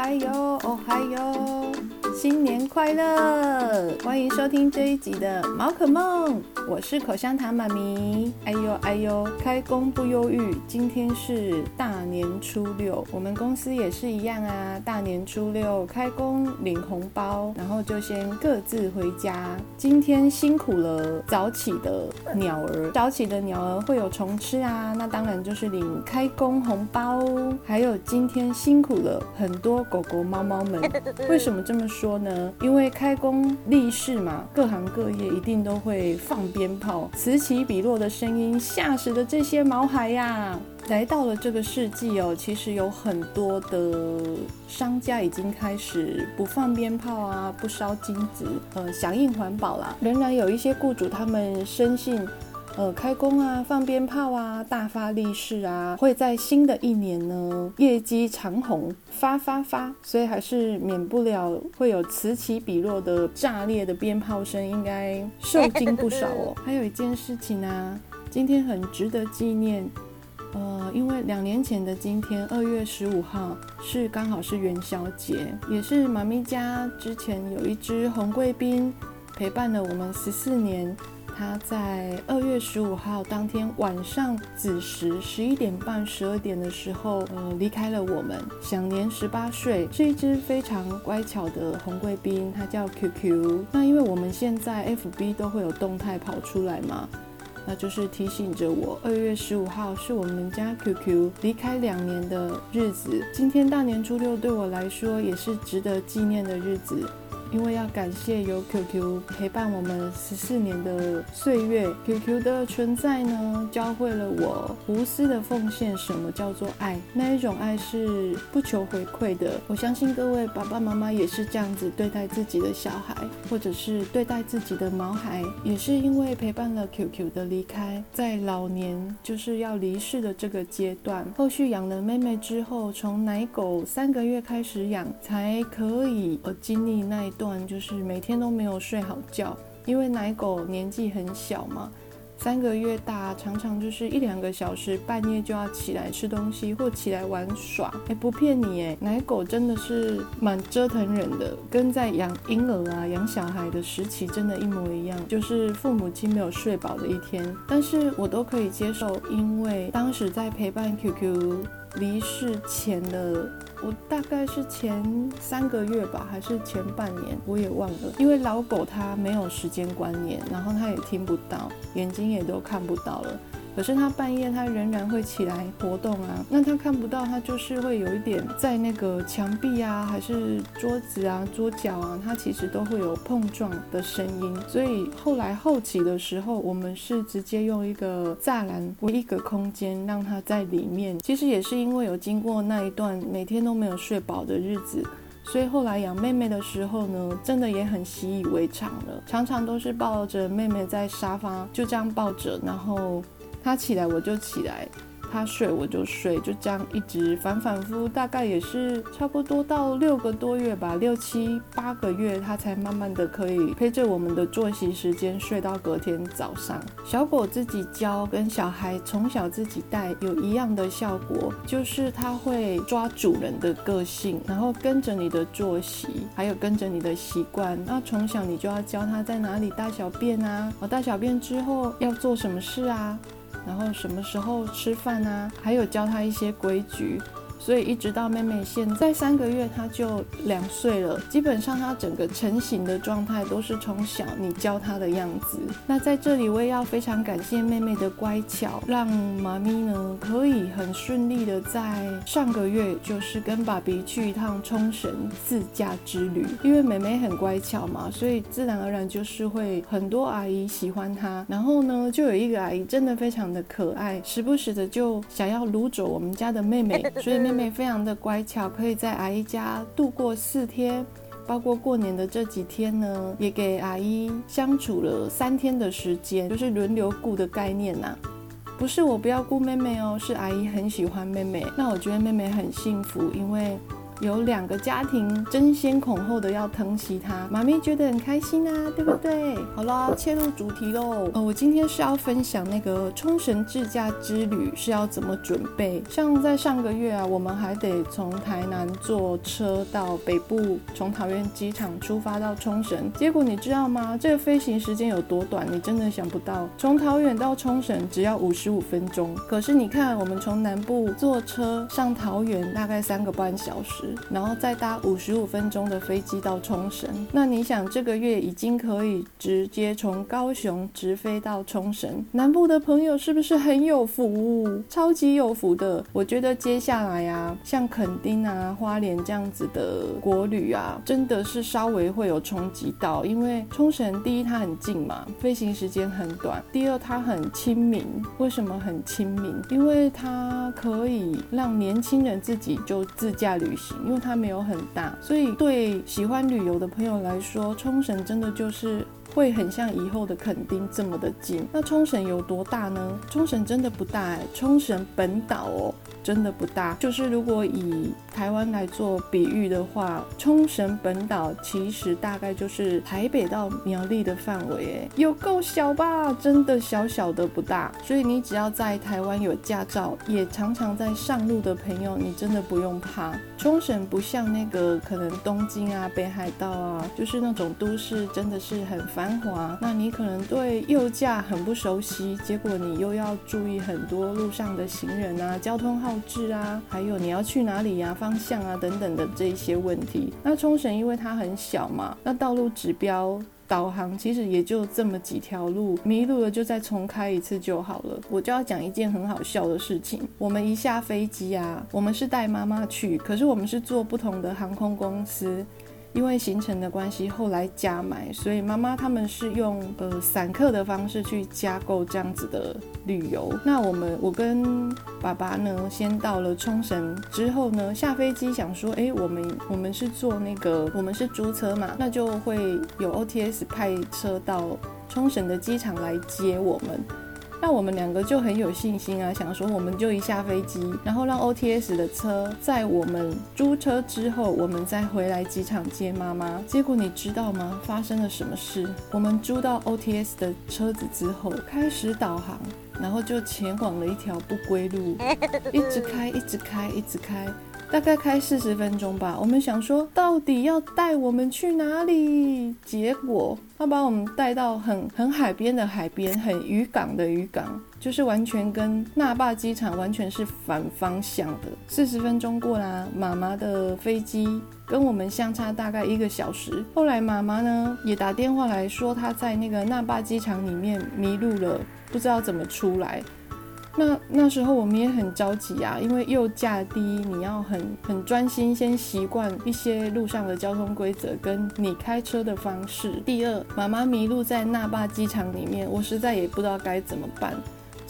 はよう。おはよう。新年快乐！欢迎收听这一集的《毛可梦》，我是口香糖妈咪。哎呦哎呦，开工不忧郁，今天是大年初六，我们公司也是一样啊。大年初六开工领红包，然后就先各自回家。今天辛苦了，早起的鸟儿，早起的鸟儿会有虫吃啊，那当然就是领开工红包。还有今天辛苦了很多狗狗、猫猫们，为什么这么说呢？因为开工立誓嘛，各行各业一定都会放鞭炮，此起彼落的声音吓死了这些毛孩呀！来到了这个世纪哦，其实有很多的商家已经开始不放鞭炮啊，不烧金纸，呃，响应环保啦。仍然有一些雇主他们深信。呃，开工啊，放鞭炮啊，大发利市啊，会在新的一年呢，业绩长虹，发发发，所以还是免不了会有此起彼落的炸裂的鞭炮声，应该受惊不少哦。还有一件事情啊，今天很值得纪念，呃，因为两年前的今天，二月十五号是刚好是元宵节，也是妈咪家之前有一只红贵宾陪伴了我们十四年。他在二月十五号当天晚上子时十一点半、十二点的时候，呃，离开了我们，享年十八岁。是一只非常乖巧的红贵宾，它叫 QQ。那因为我们现在 FB 都会有动态跑出来嘛，那就是提醒着我，二月十五号是我们家 QQ 离开两年的日子。今天大年初六对我来说也是值得纪念的日子。因为要感谢有 QQ 陪伴我们十四年的岁月，QQ 的存在呢，教会了我无私的奉献。什么叫做爱？那一种爱是不求回馈的。我相信各位爸爸妈妈也是这样子对待自己的小孩，或者是对待自己的毛孩，也是因为陪伴了 QQ 的离开，在老年就是要离世的这个阶段，后续养了妹妹之后，从奶狗三个月开始养，才可以呃经历那。段就是每天都没有睡好觉，因为奶狗年纪很小嘛，三个月大，常常就是一两个小时半夜就要起来吃东西或起来玩耍。哎，不骗你哎，奶狗真的是蛮折腾人的，跟在养婴儿啊、养小孩的时期真的一模一样，就是父母亲没有睡饱的一天。但是我都可以接受，因为当时在陪伴 QQ 离世前的。我大概是前三个月吧，还是前半年，我也忘了。因为老狗它没有时间观念，然后它也听不到，眼睛也都看不到了。可是他半夜他仍然会起来活动啊，那他看不到，他就是会有一点在那个墙壁啊，还是桌子啊、桌角啊，他其实都会有碰撞的声音。所以后来后期的时候，我们是直接用一个栅栏为一个空间，让他在里面。其实也是因为有经过那一段每天都没有睡饱的日子，所以后来养妹妹的时候呢，真的也很习以为常了，常常都是抱着妹妹在沙发，就这样抱着，然后。他起来我就起来，他睡我就睡，就这样一直反反复复，大概也是差不多到六个多月吧，六七八个月，他才慢慢的可以陪着我们的作息时间睡到隔天早上。小狗自己教跟小孩从小自己带有一样的效果，就是他会抓主人的个性，然后跟着你的作息，还有跟着你的习惯。那从小你就要教他在哪里大小便啊，我大小便之后要做什么事啊。然后什么时候吃饭啊？还有教他一些规矩。所以一直到妹妹现在三个月，她就两岁了。基本上她整个成型的状态都是从小你教她的样子。那在这里我也要非常感谢妹妹的乖巧，让妈咪呢可以很顺利的在上个月就是跟爸比去一趟冲绳自驾之旅。因为妹妹很乖巧嘛，所以自然而然就是会很多阿姨喜欢她。然后呢，就有一个阿姨真的非常的可爱，时不时的就想要掳走我们家的妹妹，所以妹妹。非常的乖巧，可以在阿姨家度过四天，包括过年的这几天呢，也给阿姨相处了三天的时间，就是轮流顾的概念呐、啊。不是我不要顾妹妹哦，是阿姨很喜欢妹妹。那我觉得妹妹很幸福，因为有两个家庭争先恐后的要疼惜它，妈咪觉得很开心啊，对不对？好啦，切入主题喽。呃，我今天是要分享那个冲绳自驾之旅是要怎么准备。像在上个月啊，我们还得从台南坐车到北部，从桃园机场出发到冲绳。结果你知道吗？这个飞行时间有多短？你真的想不到，从桃园到冲绳只要五十五分钟。可是你看，我们从南部坐车上桃园大概三个半小时，然后再搭五十五分钟的飞机到冲绳。那你想，这个月已经可以直接从高雄直飞到冲绳。南部的朋友是不是很有福？超级有福的。我觉得接下来啊，像垦丁啊、花莲这样子的国旅啊，真的是稍微会有冲击到，因为冲绳第一它很近嘛，飞行时间很短；第二它很亲民。为什么很亲民？因为它可以让年轻人自己就自驾旅行，因为它没有很大，所以对喜欢旅游的朋友来说，冲绳真的就是。会很像以后的垦丁这么的近。那冲绳有多大呢？冲绳真的不大哎，冲绳本岛哦，真的不大。就是如果以台湾来做比喻的话，冲绳本岛其实大概就是台北到苗栗的范围哎，有够小吧？真的小小的不大。所以你只要在台湾有驾照，也常常在上路的朋友，你真的不用怕。冲绳不像那个可能东京啊、北海道啊，就是那种都市，真的是很繁。华，那你可能对右驾很不熟悉，结果你又要注意很多路上的行人啊、交通号志啊，还有你要去哪里呀、方向啊等等的这一些问题。那冲绳因为它很小嘛，那道路指标导航其实也就这么几条路，迷路了就再重开一次就好了。我就要讲一件很好笑的事情，我们一下飞机啊，我们是带妈妈去，可是我们是坐不同的航空公司。因为行程的关系，后来加买，所以妈妈他们是用呃散客的方式去加购这样子的旅游。那我们我跟爸爸呢，先到了冲绳之后呢，下飞机想说，哎，我们我们是坐那个我们是租车嘛，那就会有 OTS 派车到冲绳的机场来接我们。那我们两个就很有信心啊，想说我们就一下飞机，然后让 OTS 的车在我们租车之后，我们再回来机场接妈妈。结果你知道吗？发生了什么事？我们租到 OTS 的车子之后，开始导航，然后就前往了一条不归路，一直开，一直开，一直开。大概开四十分钟吧，我们想说到底要带我们去哪里？结果他把我们带到很很海边的海边，很渔港的渔港，就是完全跟那霸机场完全是反方向的。四十分钟过啦，妈妈的飞机跟我们相差大概一个小时。后来妈妈呢也打电话来说，她在那个那霸机场里面迷路了，不知道怎么出来。那那时候我们也很着急啊，因为右驾第一，你要很很专心，先习惯一些路上的交通规则跟你开车的方式。第二，妈妈迷路在那霸机场里面，我实在也不知道该怎么办。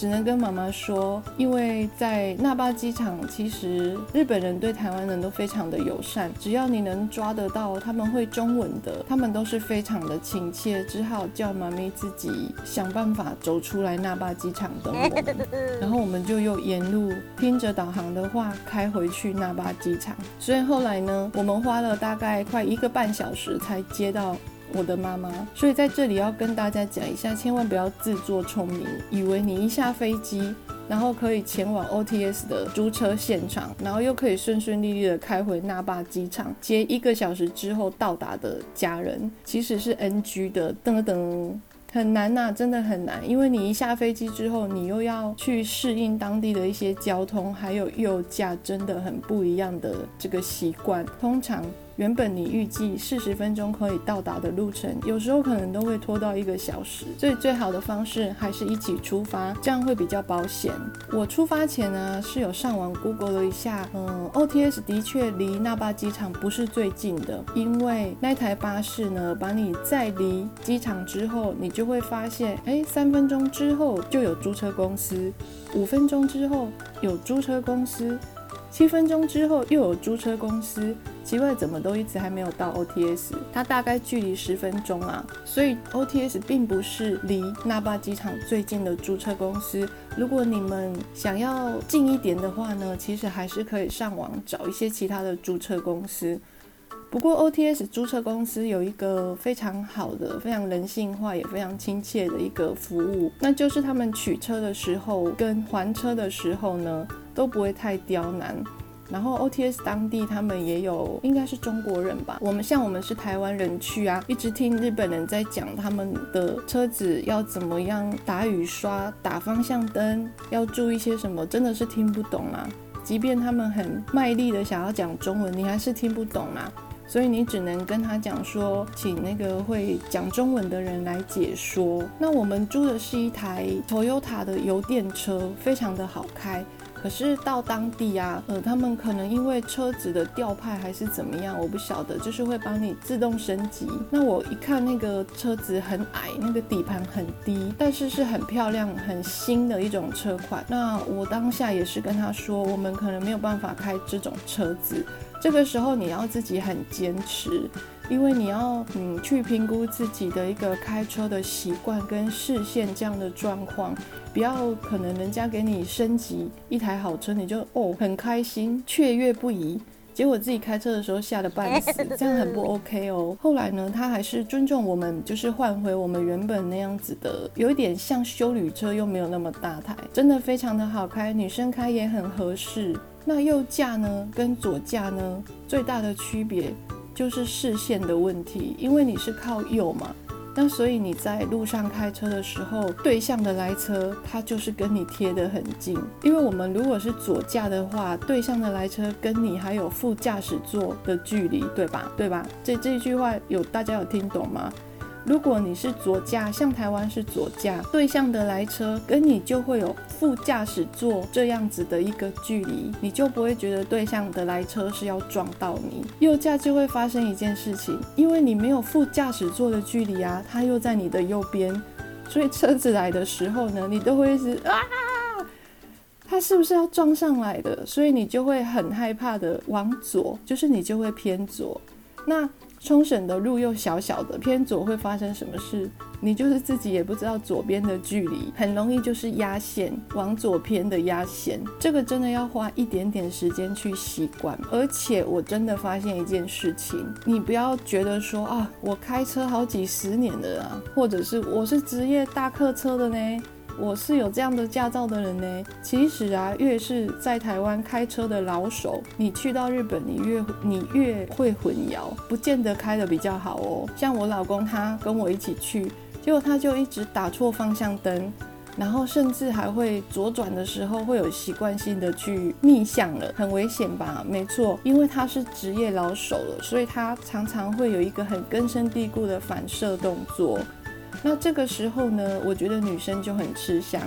只能跟妈妈说，因为在那霸机场，其实日本人对台湾人都非常的友善，只要你能抓得到他们会中文的，他们都是非常的亲切。只好叫妈咪自己想办法走出来那霸机场等我们，然后我们就又沿路听着导航的话开回去那霸机场。所以后来呢，我们花了大概快一个半小时才接到。我的妈妈，所以在这里要跟大家讲一下，千万不要自作聪明，以为你一下飞机，然后可以前往 OTS 的租车现场，然后又可以顺顺利利的开回那霸机场接一个小时之后到达的家人，其实是 NG 的，噔噔，很难呐、真的很难，因为你一下飞机之后，你又要去适应当地的一些交通，还有右驾真的很不一样的这个习惯，通常。原本你预计四十分钟可以到达的路程，有时候可能都会拖到一个小时。所以最好的方式还是一起出发，这样会比较保险。我出发前呢是有上网 Google 了一下，嗯，OTS 的确离那霸机场不是最近的，因为那台巴士呢把你载离机场之后，你就会发现，哎，三分钟之后就有租车公司，五分钟之后有租车公司。七分钟之后又有租车公司，奇怪怎么都一直还没有到 OTS，它大概距离十分钟啊，所以 OTS 并不是离那霸机场最近的租车公司。如果你们想要近一点的话呢，其实还是可以上网找一些其他的租车公司。不过 OTS 租车公司有一个非常好的、非常人性化也非常亲切的一个服务，那就是他们取车的时候跟还车的时候呢，都不会太刁难。然后 OTS 当地他们也有，应该是中国人吧。我们像我们是台湾人去啊，一直听日本人在讲他们的车子要怎么样打雨刷、打方向灯，要注意些什么，真的是听不懂啊。即便他们很卖力的想要讲中文，你还是听不懂啊。所以你只能跟他讲说，请那个会讲中文的人来解说。那我们租的是一台 Toyota 的油电车，非常的好开。可是到当地啊，呃，他们可能因为车子的调派还是怎么样，我不晓得，就是会帮你自动升级。那我一看那个车子很矮，那个底盘很低，但是是很漂亮、很新的一种车款。那我当下也是跟他说，我们可能没有办法开这种车子。这个时候你要自己很坚持，因为你要嗯去评估自己的一个开车的习惯跟视线这样的状况，不要可能人家给你升级一台好车，你就哦很开心雀跃不已，结果自己开车的时候吓得半死，这样很不 OK 哦。后来呢，他还是尊重我们，就是换回我们原本那样子的，有一点像修旅车，又没有那么大台，真的非常的好开，女生开也很合适。那右驾呢，跟左驾呢，最大的区别就是视线的问题，因为你是靠右嘛，那所以你在路上开车的时候，对向的来车它就是跟你贴得很近，因为我们如果是左驾的话，对向的来车跟你还有副驾驶座的距离，对吧？对吧？这这句话有大家有听懂吗？如果你是左驾，像台湾是左驾，对向的来车跟你就会有副驾驶座这样子的一个距离，你就不会觉得对向的来车是要撞到你。右驾就会发生一件事情，因为你没有副驾驶座的距离啊，它又在你的右边，所以车子来的时候呢，你都会一直啊，它是不是要撞上来的？所以你就会很害怕的往左，就是你就会偏左。那冲绳的路又小小的，偏左会发生什么事？你就是自己也不知道左边的距离，很容易就是压线，往左偏的压线。这个真的要花一点点时间去习惯。而且我真的发现一件事情，你不要觉得说啊，我开车好几十年了啊，或者是我是职业大客车的呢。我是有这样的驾照的人呢。其实啊，越是在台湾开车的老手，你去到日本，你越你越会混淆，不见得开得比较好哦。像我老公他跟我一起去，结果他就一直打错方向灯，然后甚至还会左转的时候会有习惯性的去逆向了，很危险吧？没错，因为他是职业老手了，所以他常常会有一个很根深蒂固的反射动作。那这个时候呢，我觉得女生就很吃香。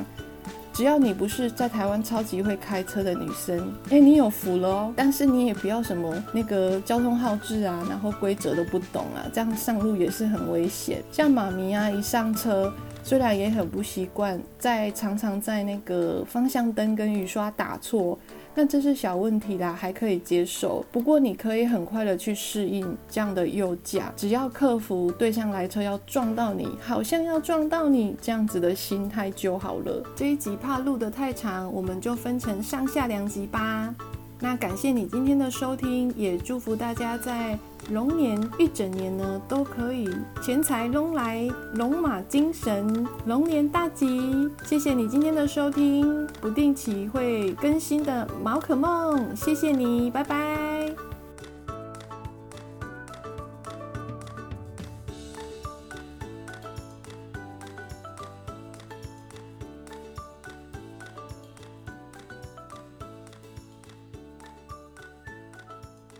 只要你不是在台湾超级会开车的女生，哎，你有福了哦。但是你也不要什么那个交通号志啊，然后规则都不懂啊，这样上路也是很危险。像妈咪啊，一上车虽然也很不习惯，在常常在那个方向灯跟雨刷打错。那这是小问题啦，还可以接受。不过你可以很快的去适应这样的右驾，只要克服对向来车要撞到你，好像要撞到你这样子的心态就好了。这一集怕录得太长，我们就分成上下两集吧。那感谢你今天的收听，也祝福大家在龙年一整年呢都可以钱财龙来，龙马精神，龙年大吉。谢谢你今天的收听，不定期会更新的宝可梦，谢谢你，拜拜。